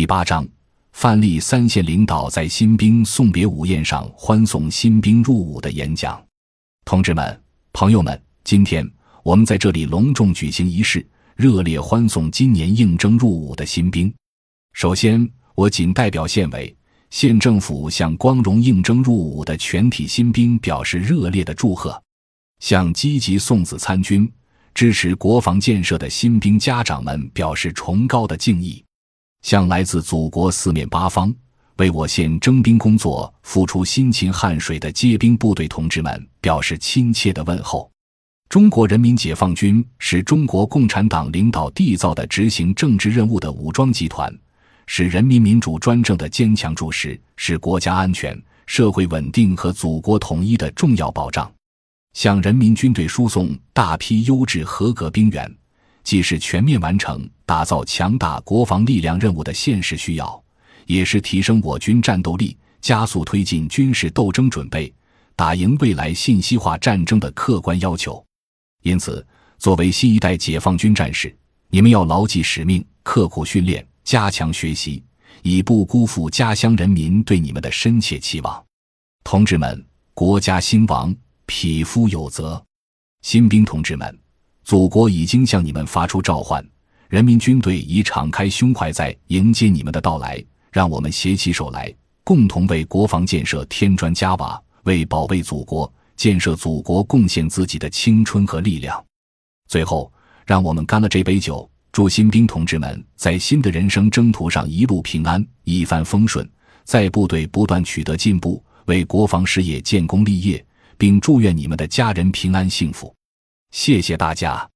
第八章，范例三线领导在新兵送别午宴上欢送新兵入伍的演讲。同志们、朋友们，今天我们在这里隆重举行仪式，热烈欢送今年应征入伍的新兵。首先，我谨代表县委、县政府向光荣应征入伍的全体新兵表示热烈的祝贺，向积极送子参军、支持国防建设的新兵家长们表示崇高的敬意。向来自祖国四面八方为我县征兵工作付出辛勤汗水的接兵部队同志们表示亲切的问候。中国人民解放军是中国共产党领导缔造的执行政治任务的武装集团，是人民民主专政的坚强柱石，是国家安全、社会稳定和祖国统一的重要保障。向人民军队输送大批优质合格兵员。既是全面完成打造强大国防力量任务的现实需要，也是提升我军战斗力、加速推进军事斗争准备、打赢未来信息化战争的客观要求。因此，作为新一代解放军战士，你们要牢记使命，刻苦训练，加强学习，以不辜负家乡人民对你们的深切期望。同志们，国家兴亡，匹夫有责。新兵同志们。祖国已经向你们发出召唤，人民军队已敞开胸怀在迎接你们的到来。让我们携起手来，共同为国防建设添砖加瓦，为保卫祖国、建设祖国贡献自己的青春和力量。最后，让我们干了这杯酒，祝新兵同志们在新的人生征途上一路平安、一帆风顺，在部队不断取得进步，为国防事业建功立业，并祝愿你们的家人平安幸福。谢谢大家。